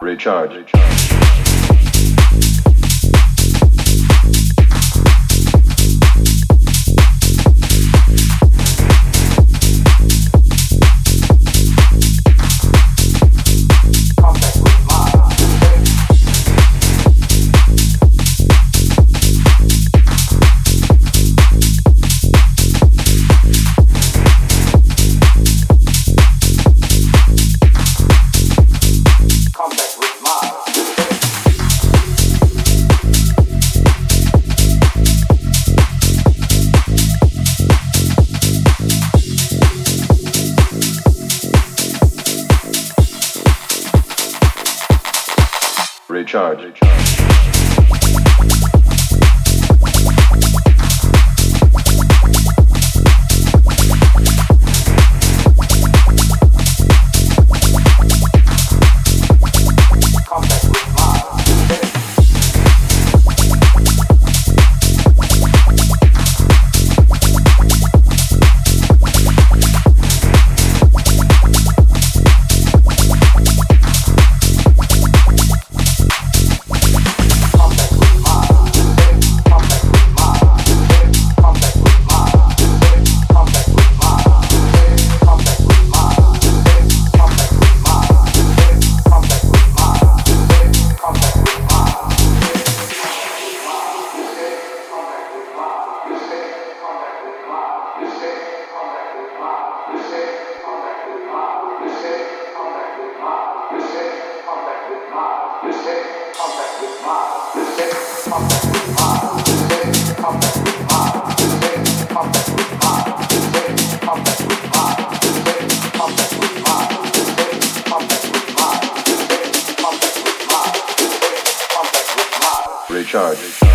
Recharge. charge. Recharge.